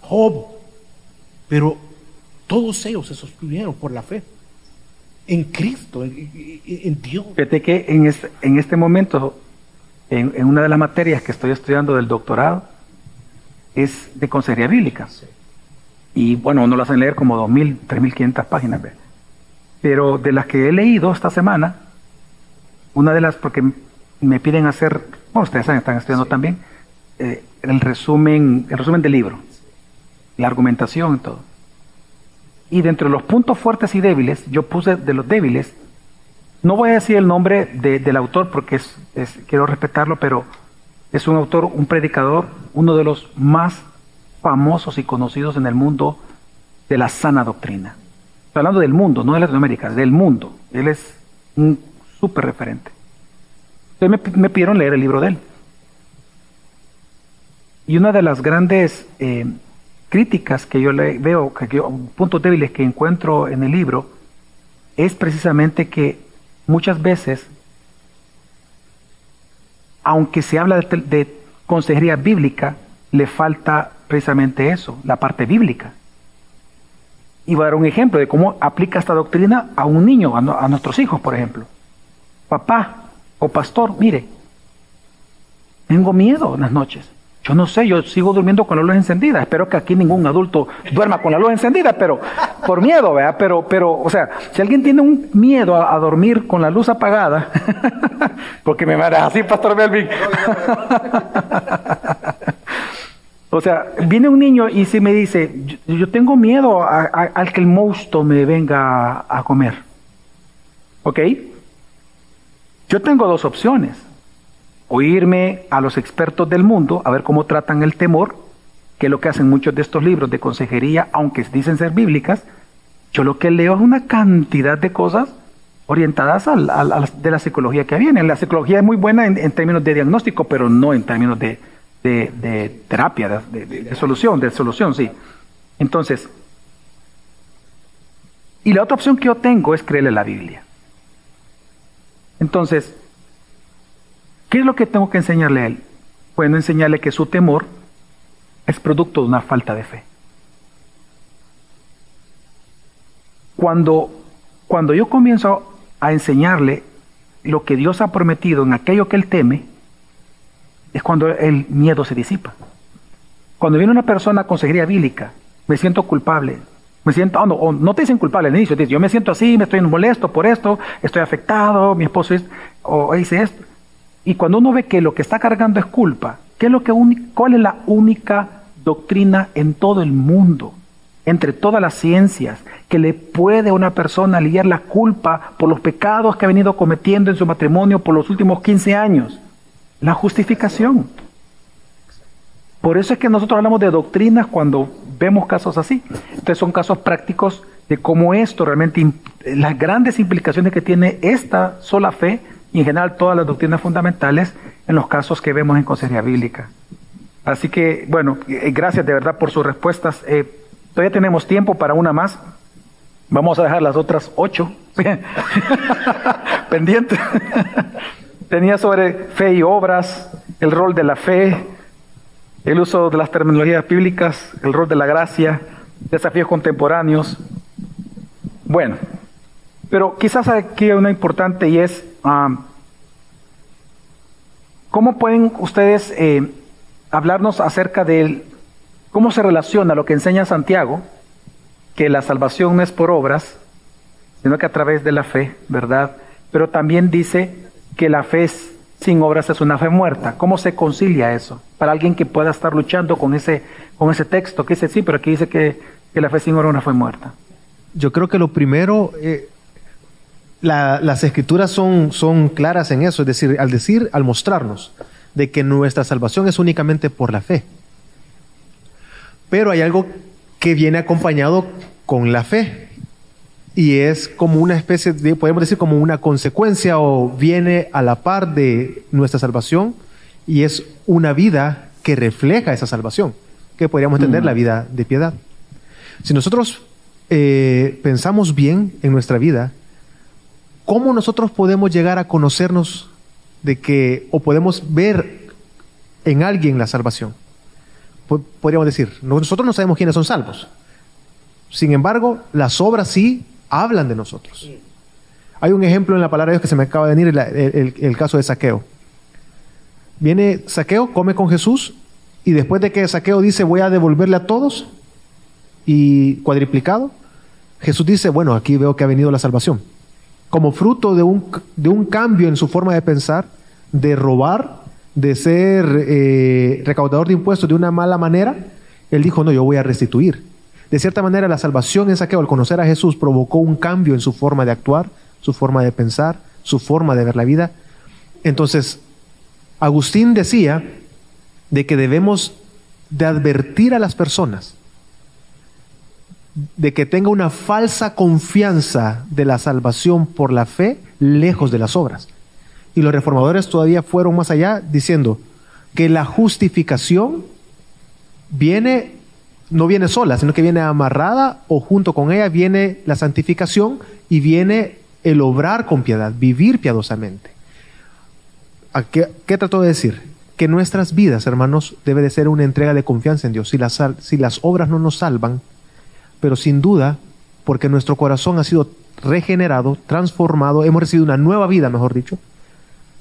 Job, pero todos ellos se sostuvieron por la fe en Cristo, en, Dios. Fíjate que en este, en este momento en, una de las materias que estoy estudiando del doctorado es de consejería bíblica. Y bueno, uno lo hacen leer como 2.000, 3.500 páginas. pero de las que he leído esta semana, una de las, porque me piden hacer, bueno, ustedes saben, están estudiando también, eh, el resumen, el resumen del libro, la argumentación y todo. Y dentro de los puntos fuertes y débiles, yo puse de los débiles, no voy a decir el nombre del autor porque es, quiero respetarlo, pero es un autor, un predicador, uno de los más famosos y conocidos en el mundo de la sana doctrina. Estoy hablando del mundo, no de Latinoamérica, del mundo. Él es un súper referente. Entonces me, pidieron leer el libro de él. Y una de las grandes eh, críticas que yo le veo, que puntos débiles que encuentro en el libro, es precisamente que muchas veces, aunque se habla de, consejería bíblica, le falta precisamente eso, la parte bíblica. Y voy a dar un ejemplo de cómo aplica esta doctrina a un niño, a nuestros hijos, por ejemplo. Papá o pastor, mire, tengo miedo en las noches. Yo no sé, yo sigo durmiendo con la luz encendida. Espero que aquí ningún adulto duerma con la luz encendida, pero por miedo, ¿verdad? Pero, pero, o sea, si alguien tiene un miedo a, dormir con la luz apagada, porque me mara así, Pastor Melvin. o sea, viene un niño y si me dice, yo, tengo miedo al que el monstruo me venga a comer. ¿Ok? Yo tengo dos opciones oírme a los expertos del mundo, a ver cómo tratan el temor, que es lo que hacen muchos de estos libros de consejería, aunque dicen ser bíblicas, yo lo que leo es una cantidad de cosas orientadas a, de la psicología que viene. La psicología es muy buena en, términos de diagnóstico, pero no en términos de, de terapia, de, solución, de solución, sí. Entonces, y la otra opción que yo tengo es creerle la Biblia. Entonces, ¿Qué es lo que tengo que enseñarle a él? Bueno, enseñarle que su temor es producto de una falta de fe. Cuando, cuando yo comienzo a enseñarle lo que Dios ha prometido en aquello que él teme, es cuando el miedo se disipa. Cuando viene una persona a consejería bíblica, me siento culpable, me siento, oh, no, no te dicen culpable al inicio, yo me siento así, me estoy molesto por esto, estoy afectado, mi esposo es, o dice esto. Y cuando uno ve que lo que está cargando es culpa, ¿qué es lo que ¿cuál es la única doctrina en todo el mundo, entre todas las ciencias, que le puede a una persona lidiar la culpa por los pecados que ha venido cometiendo en su matrimonio por los últimos 15 años? La justificación. Por eso es que nosotros hablamos de doctrinas cuando vemos casos así. Entonces son casos prácticos de cómo esto realmente, las grandes implicaciones que tiene esta sola fe y en general todas las doctrinas fundamentales en los casos que vemos en consejería bíblica. Así que, bueno, eh, gracias de verdad por sus respuestas. Eh, todavía tenemos tiempo para una más. Vamos a dejar las otras ocho pendientes. Tenía sobre fe y obras, el rol de la fe, el uso de las terminologías bíblicas, el rol de la gracia, desafíos contemporáneos. Bueno, pero quizás aquí hay una importante y es ¿Cómo pueden ustedes eh, hablarnos acerca de cómo se relaciona lo que enseña Santiago, que la salvación no es por obras, sino que a través de la fe, ¿verdad? Pero también dice que la fe sin obras es una fe muerta. ¿Cómo se concilia eso? Para alguien que pueda estar luchando con ese, con ese texto, que dice sí, pero aquí dice que, la fe sin obras es una fe muerta. Yo creo que lo primero, eh, las escrituras son, son claras en eso, es decir, al decir, al mostrarnos de que nuestra salvación es únicamente por la fe. Pero hay algo que viene acompañado con la fe y es como una especie de, podemos decir, como una consecuencia o viene a la par de nuestra salvación y es una vida que refleja esa salvación, que podríamos entender la mm. vida de piedad. Si nosotros eh, pensamos bien en nuestra vida, ¿cómo nosotros podemos llegar a conocernos de que, o podemos ver en alguien la salvación? Podríamos decir, nosotros no sabemos quiénes son salvos. Sin embargo, las obras sí hablan de nosotros. Hay un ejemplo en la palabra de Dios que se me acaba de venir, el, caso de Saqueo. Viene Saqueo, come con Jesús, y después de que Saqueo dice voy a devolverle a todos, y cuadriplicado, Jesús dice, bueno, aquí veo que ha venido la salvación. Como fruto de un, de un cambio en su forma de pensar, de robar, de ser eh, recaudador de impuestos de una mala manera, él dijo, no, yo voy a restituir. De cierta manera, la salvación en saqueo, al conocer a Jesús, provocó un cambio en su forma de actuar, su forma de pensar, su forma de ver la vida. Entonces, Agustín decía de que debemos de advertir a las personas de que tenga una falsa confianza de la salvación por la fe lejos de las obras. Y los reformadores todavía fueron más allá diciendo que la justificación viene no viene sola, sino que viene amarrada o junto con ella viene la santificación y viene el obrar con piedad, vivir piadosamente. qué, qué trató de decir? Que nuestras vidas, hermanos, debe de ser una entrega de confianza en Dios. Si las, si las obras no nos salvan, pero sin duda, porque nuestro corazón ha sido regenerado, transformado, hemos recibido una nueva vida, mejor dicho,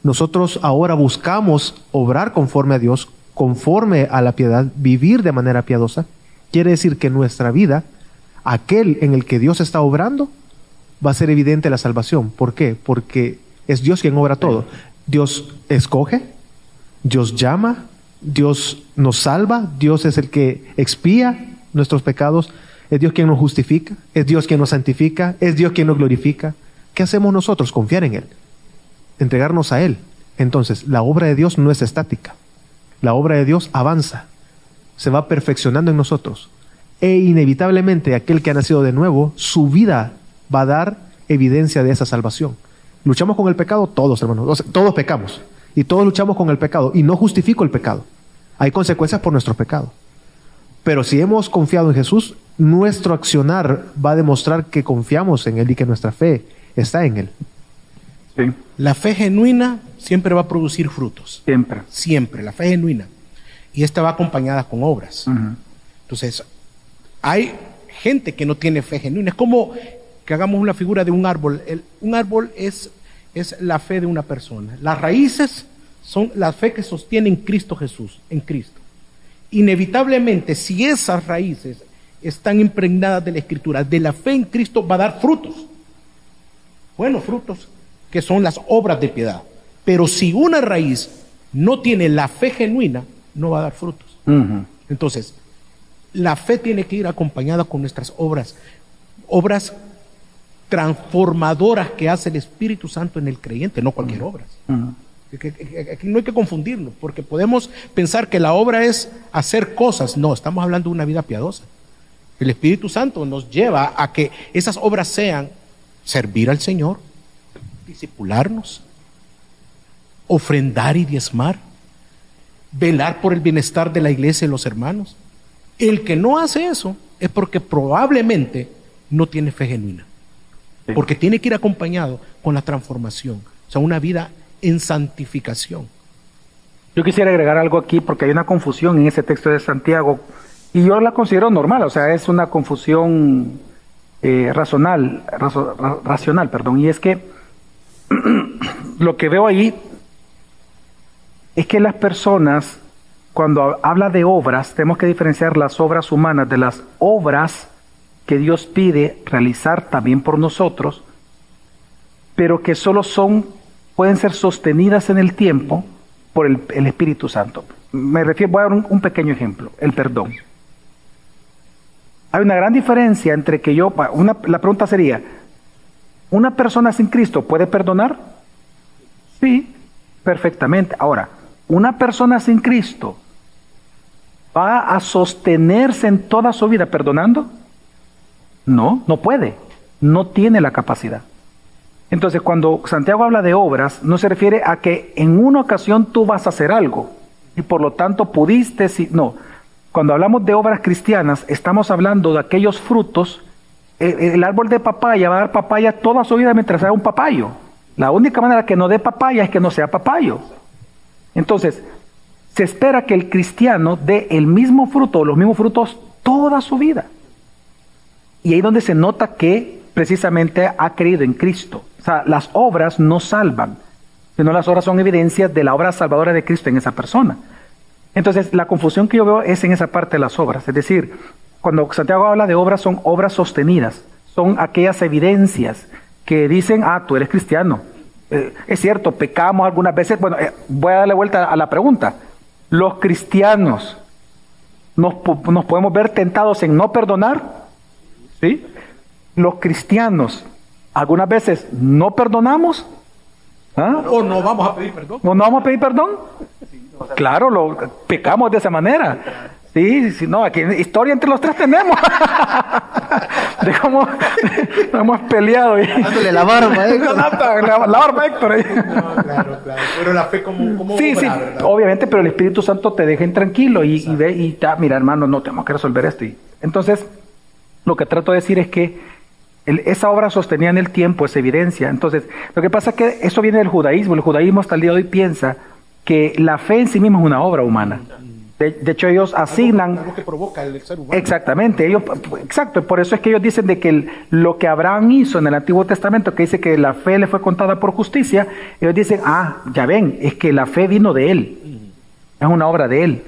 nosotros ahora buscamos obrar conforme a Dios, conforme a la piedad, vivir de manera piadosa, quiere decir que nuestra vida, aquel en el que Dios está obrando, va a ser evidente la salvación. ¿Por qué? Porque es Dios quien obra todo. Dios escoge, Dios llama, Dios nos salva, Dios es el que expía nuestros pecados, es Dios quien nos justifica, es Dios quien nos santifica, es Dios quien nos glorifica. ¿Qué hacemos nosotros? Confiar en Él, entregarnos a Él. Entonces, la obra de Dios no es estática. La obra de Dios avanza, se va perfeccionando en nosotros. E inevitablemente aquel que ha nacido de nuevo, su vida va a dar evidencia de esa salvación. Luchamos con el pecado todos, hermanos. Todos pecamos. Y todos luchamos con el pecado. Y no justifico el pecado. Hay consecuencias por nuestro pecado. Pero si hemos confiado en Jesús, nuestro accionar va a demostrar que confiamos en Él y que nuestra fe está en Él. La fe genuina siempre va a producir frutos. Siempre. Siempre, la fe genuina. Y esta va acompañada con obras. Entonces, hay gente que no tiene fe genuina. Es como que hagamos una figura de un árbol. un árbol es, es la fe de una persona. Las raíces son la fe que sostiene en Cristo Jesús, en Cristo. Inevitablemente, si esas raíces están impregnadas de la Escritura, de la fe en Cristo va a dar frutos. Buenos frutos, que son las obras de piedad. Pero si una raíz no tiene la fe genuina, no va a dar frutos. Entonces, la fe tiene que ir acompañada con nuestras obras, obras transformadoras que hace el Espíritu Santo en el creyente, no cualquier obra. Aquí no hay que confundirnos, porque podemos pensar que la obra es hacer cosas. No, estamos hablando de una vida piadosa. El Espíritu Santo nos lleva a que esas obras sean servir al Señor, discipularnos, ofrendar y diezmar, velar por el bienestar de la iglesia y los hermanos. El que no hace eso es porque probablemente no tiene fe genuina. Porque tiene que ir acompañado con la transformación, o sea, una vida en santificación. Yo quisiera agregar algo aquí porque hay una confusión en ese texto de Santiago y yo la considero normal, o sea, es una confusión eh, racional, racional, perdón, y es que lo que veo ahí es que las personas, cuando habla de obras, tenemos que diferenciar las obras humanas de las obras que Dios pide realizar también por nosotros, pero que solo son, pueden ser sostenidas en el tiempo por el, Espíritu Santo. Me refiero, voy a dar un pequeño ejemplo, el perdón. Hay una gran diferencia entre que yo, una, la pregunta sería, ¿una persona sin Cristo puede perdonar? Sí, perfectamente. Ahora, ¿una persona sin Cristo va a sostenerse en toda su vida perdonando? No, no puede, no tiene la capacidad. Entonces, cuando Santiago habla de obras, no se refiere a que en una ocasión tú vas a hacer algo y por lo tanto pudiste, si, no, cuando hablamos de obras cristianas, estamos hablando de aquellos frutos. El, árbol de papaya va a dar papaya toda su vida mientras sea un papayo. La única manera que no dé papaya es que no sea papayo. Entonces, se espera que el cristiano dé el mismo fruto, los mismos frutos toda su vida. Y ahí donde se nota que precisamente ha creído en Cristo. O sea, las obras no salvan, sino las obras son evidencias de la obra salvadora de Cristo en esa persona. Entonces, la confusión que yo veo es en esa parte de las obras. Es decir, cuando Santiago habla de obras, son obras sostenidas, son aquellas evidencias que dicen, ah, tú eres cristiano. Eh, es cierto, pecamos algunas veces. Bueno, eh, voy a darle vuelta a la pregunta. Los cristianos nos, nos podemos ver tentados en no perdonar. ¿Sí? Los cristianos algunas veces no perdonamos. ¿Ah? O no vamos a pedir perdón. O no vamos a pedir perdón. Claro, lo pecamos de esa manera. Sí, sí, no, aquí historia entre los tres tenemos. de cómo hemos peleado. Y... Dándole la barba, ¿eh? la, la, barba Héctor. Ahí. No, claro, claro. Pero la fe como, como Sí, sí, obviamente, pero el Espíritu Santo te deja tranquilo y, y ve y está, mira, hermano, no tenemos que resolver esto. Y, entonces, lo que trato de decir es que el, esa obra sostenía en el tiempo, es evidencia. Entonces, lo que pasa es que eso viene del judaísmo. El judaísmo hasta el día de hoy piensa que la fe en sí misma es una obra humana. De, hecho, ellos asignan. Algo, que provoca el ser humano. Exactamente, ellos, exacto. Por eso es que ellos dicen de que el, lo que Abraham hizo en el Antiguo Testamento, que dice que la fe le fue contada por justicia, ellos dicen, ah, ya ven, es que la fe vino de él. Es una obra de él.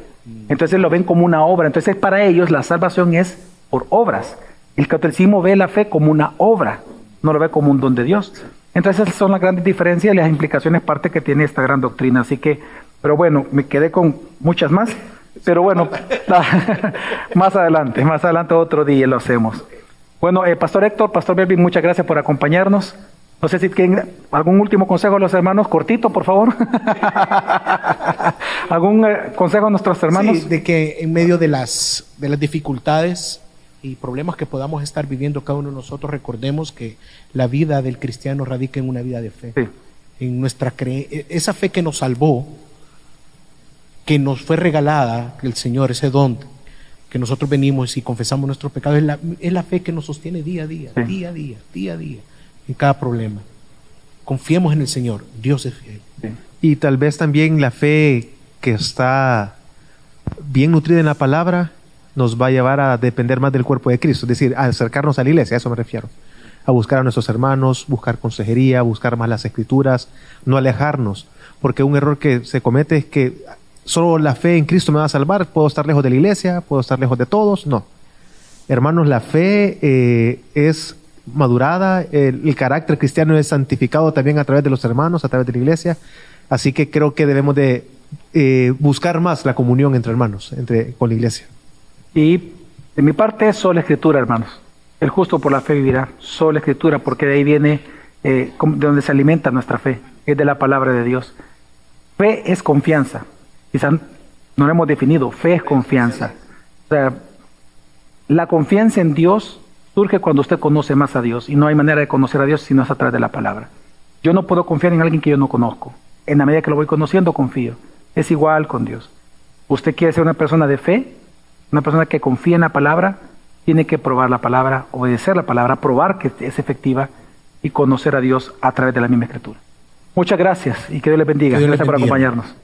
Entonces lo ven como una obra. Entonces, para ellos la salvación es por obras. El catolicismo ve la fe como una obra, no lo ve como un don de Dios. Entonces, esas son las grandes diferencias y las implicaciones parte que tiene esta gran doctrina. Así que, pero bueno, me quedé con muchas más. Pero bueno, más adelante, más adelante otro día lo hacemos. Bueno, eh, Pastor Héctor, Pastor Belvin, muchas gracias por acompañarnos. No sé si tienen algún último consejo a los hermanos, cortito, por favor. ¿Algún eh, consejo a nuestros hermanos? Sí, de que en medio de las, de las dificultades y problemas que podamos estar viviendo cada uno de nosotros, recordemos que la vida del cristiano radica en una vida de fe. En nuestra cre e, esa fe que nos salvó, que nos fue regalada, el Señor, ese don que nosotros venimos y confesamos nuestros pecados, es la, es la fe que nos sostiene día a día, día a día, día a día, en cada problema. Confiemos en el Señor, Dios es fiel. Y tal vez también la fe que está bien nutrida en la palabra nos va a llevar a depender más del cuerpo de Cristo, es decir, a acercarnos a la iglesia, a eso me refiero, a buscar a nuestros hermanos, buscar consejería, buscar más las escrituras, no alejarnos, porque un error que se comete es que solo la fe en Cristo me va a salvar, puedo estar lejos de la iglesia, puedo estar lejos de todos, no. Hermanos, la fe eh, es madurada, el, carácter cristiano es santificado también a través de los hermanos, a través de la iglesia, así que creo que debemos de eh, buscar más la comunión entre hermanos, entre, con la iglesia. Y de mi parte, sola escritura, hermanos. El justo por la fe vivirá, sola escritura, porque de ahí viene eh, de donde se alimenta nuestra fe, es de la palabra de Dios. Fe es confianza. Quizás no lo hemos definido, fe es confianza. O sea, la confianza en Dios surge cuando usted conoce más a Dios y no hay manera de conocer a Dios si no es a través de la palabra. Yo no puedo confiar en alguien que yo no conozco. En la medida que lo voy conociendo, confío. Es igual con Dios. Usted quiere ser una persona de fe, una persona que confía en la palabra, tiene que probar la palabra, obedecer la palabra, probar que es efectiva y conocer a Dios a través de la misma escritura. Muchas gracias y que Dios les bendiga. gracias por acompañarnos.